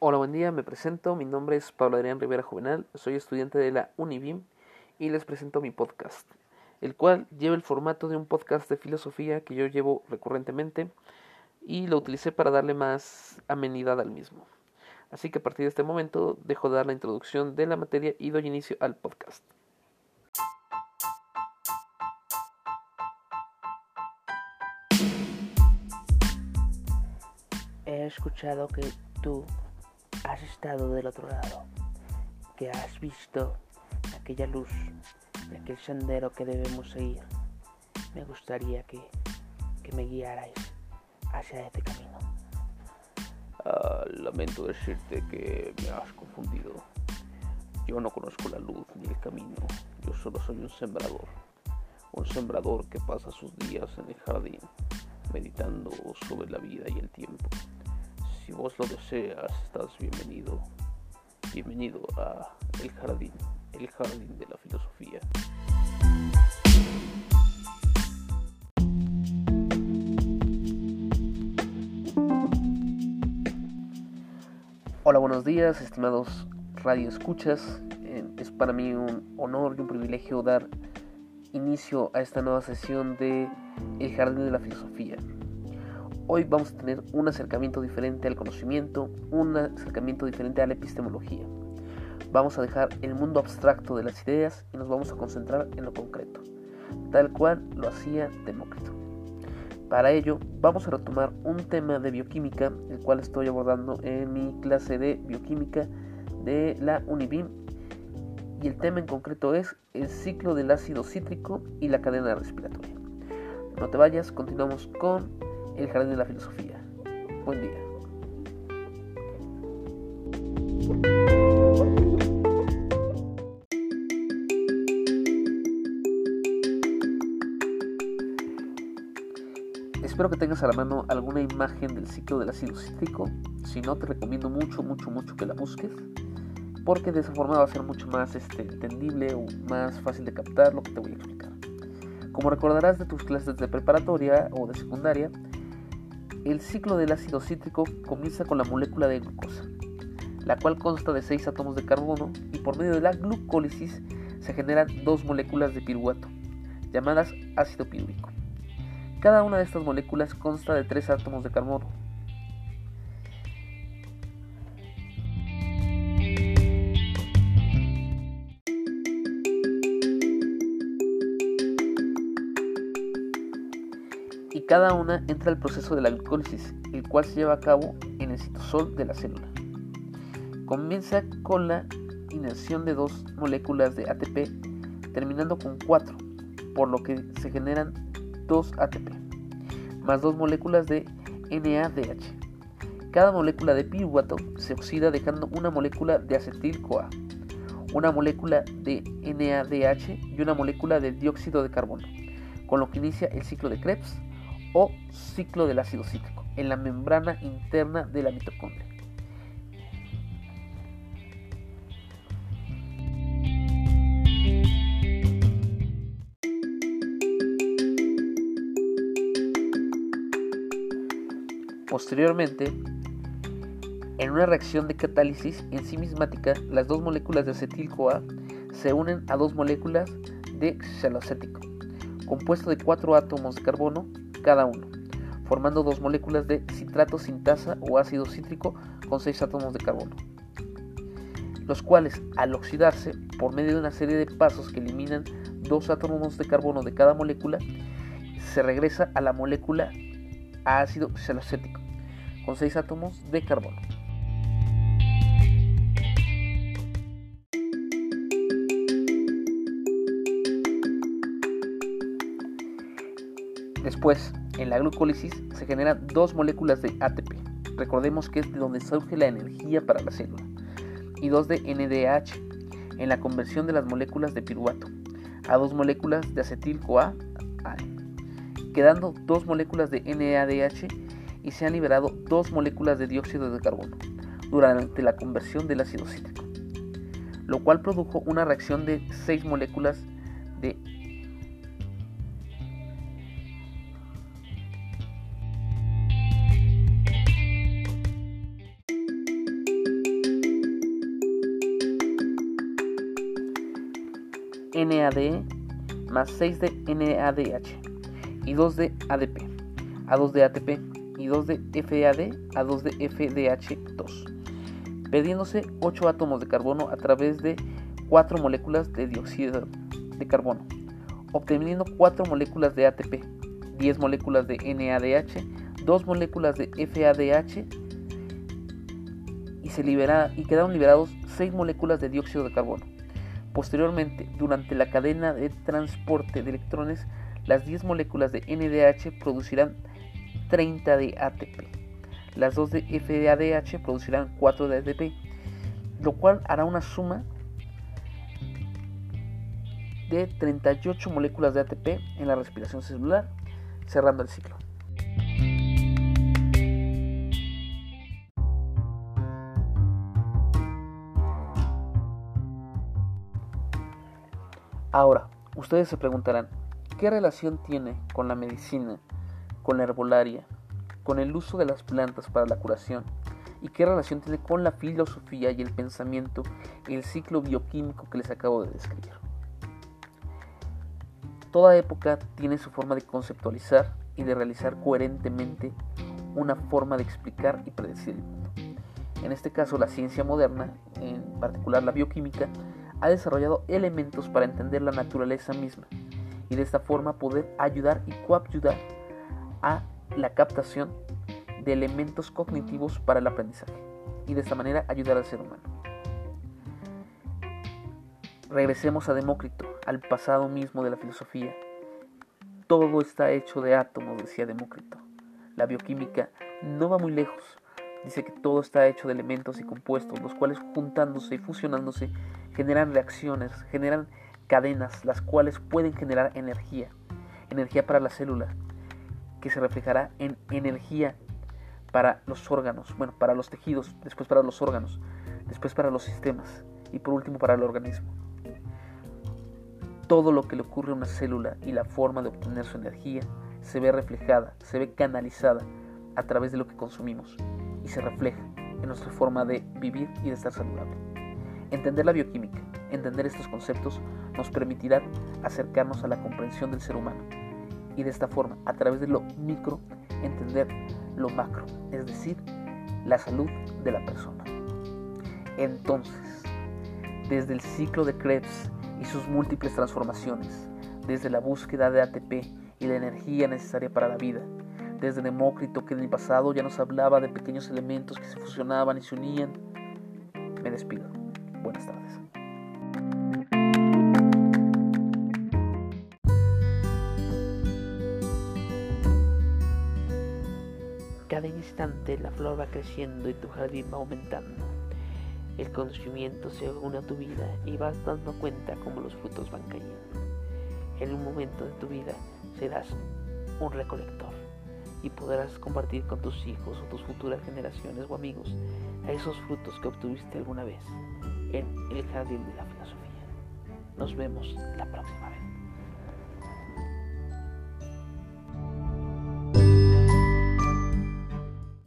Hola, buen día, me presento, mi nombre es Pablo Adrián Rivera Juvenal, soy estudiante de la Univim y les presento mi podcast, el cual lleva el formato de un podcast de filosofía que yo llevo recurrentemente y lo utilicé para darle más amenidad al mismo. Así que a partir de este momento dejo de dar la introducción de la materia y doy inicio al podcast. He escuchado que tú has estado del otro lado, que has visto aquella luz aquel sendero que debemos seguir. Me gustaría que, que me guiarais hacia este camino. Ah, lamento decirte que me has confundido. Yo no conozco la luz ni el camino. Yo solo soy un sembrador. Un sembrador que pasa sus días en el jardín, meditando sobre la vida y el tiempo. Si vos lo deseas, estás bienvenido. Bienvenido a El Jardín, el Jardín de la Filosofía. Hola, buenos días, estimados radio escuchas. Eh, es para mí un honor y un privilegio dar inicio a esta nueva sesión de El Jardín de la Filosofía. Hoy vamos a tener un acercamiento diferente al conocimiento, un acercamiento diferente a la epistemología. Vamos a dejar el mundo abstracto de las ideas y nos vamos a concentrar en lo concreto, tal cual lo hacía Demócrito. Para ello, vamos a retomar un tema de bioquímica, el cual estoy abordando en mi clase de bioquímica de la Univim. Y el tema en concreto es el ciclo del ácido cítrico y la cadena respiratoria. No te vayas, continuamos con el jardín de la filosofía. Buen día. Espero que tengas a la mano alguna imagen del ciclo del ácido cítrico. Si no, te recomiendo mucho, mucho, mucho que la busques. Porque de esa forma va a ser mucho más este, entendible o más fácil de captar lo que te voy a explicar. Como recordarás de tus clases de preparatoria o de secundaria, el ciclo del ácido cítrico comienza con la molécula de glucosa, la cual consta de 6 átomos de carbono y por medio de la glucólisis se generan dos moléculas de piruvato, llamadas ácido pirúvico. Cada una de estas moléculas consta de 3 átomos de carbono. Cada una entra al proceso de la glucólisis, el cual se lleva a cabo en el citosol de la célula. Comienza con la inerción de dos moléculas de ATP, terminando con 4, por lo que se generan 2 ATP, más dos moléculas de NADH. Cada molécula de piruvato se oxida dejando una molécula de acetil-CoA, una molécula de NADH y una molécula de dióxido de carbono, con lo que inicia el ciclo de Krebs o ciclo del ácido cítrico en la membrana interna de la mitocondria. Posteriormente, en una reacción de catálisis enzimática, las dos moléculas de acetil-CoA se unen a dos moléculas de xalocético, compuesto de cuatro átomos de carbono cada uno, formando dos moléculas de citrato sintasa o ácido cítrico con seis átomos de carbono, los cuales al oxidarse por medio de una serie de pasos que eliminan dos átomos de carbono de cada molécula, se regresa a la molécula ácido xalocético con 6 átomos de carbono. Después, en la glucólisis se generan dos moléculas de ATP. Recordemos que es de donde surge la energía para la célula. Y dos de NDH en la conversión de las moléculas de piruvato a dos moléculas de acetil-CoA, quedando dos moléculas de NADH y se han liberado dos moléculas de dióxido de carbono durante la conversión del ácido cítrico, lo cual produjo una reacción de seis moléculas de NADE más 6 de NADH y 2 de ADP, a 2 de ATP y 2 de FAD a 2 de FDH2, perdiéndose 8 átomos de carbono a través de 4 moléculas de dióxido de carbono, obteniendo 4 moléculas de ATP, 10 moléculas de NADH, 2 moléculas de FADH y, se libera, y quedaron liberados 6 moléculas de dióxido de carbono. Posteriormente, durante la cadena de transporte de electrones, las 10 moléculas de NDH producirán 30 de ATP. Las 2 de FADH producirán 4 de ATP, lo cual hará una suma de 38 moléculas de ATP en la respiración celular, cerrando el ciclo. Ahora, ustedes se preguntarán, ¿qué relación tiene con la medicina, con la herbolaria, con el uso de las plantas para la curación? ¿Y qué relación tiene con la filosofía y el pensamiento el ciclo bioquímico que les acabo de describir? Toda época tiene su forma de conceptualizar y de realizar coherentemente una forma de explicar y predecir el mundo. En este caso, la ciencia moderna, en particular la bioquímica, ha desarrollado elementos para entender la naturaleza misma y de esta forma poder ayudar y coayudar a la captación de elementos cognitivos para el aprendizaje y de esta manera ayudar al ser humano. Regresemos a Demócrito, al pasado mismo de la filosofía. Todo está hecho de átomos, decía Demócrito. La bioquímica no va muy lejos. Dice que todo está hecho de elementos y compuestos, los cuales juntándose y fusionándose generan reacciones, generan cadenas, las cuales pueden generar energía. Energía para la célula, que se reflejará en energía para los órganos, bueno, para los tejidos, después para los órganos, después para los sistemas y por último para el organismo todo lo que le ocurre a una célula y la forma de obtener su energía se ve reflejada, se ve canalizada a través de lo que consumimos y se refleja en nuestra forma de vivir y de estar saludable. Entender la bioquímica, entender estos conceptos nos permitirá acercarnos a la comprensión del ser humano y de esta forma, a través de lo micro, entender lo macro, es decir, la salud de la persona. Entonces, desde el ciclo de Krebs y sus múltiples transformaciones, desde la búsqueda de ATP y la energía necesaria para la vida, desde Demócrito que en el pasado ya nos hablaba de pequeños elementos que se fusionaban y se unían. Me despido. Buenas tardes. Cada instante la flor va creciendo y tu jardín va aumentando. El conocimiento se une a tu vida y vas dando cuenta cómo los frutos van cayendo. En un momento de tu vida serás un recolector y podrás compartir con tus hijos o tus futuras generaciones o amigos esos frutos que obtuviste alguna vez en el jardín de la filosofía. Nos vemos la próxima vez.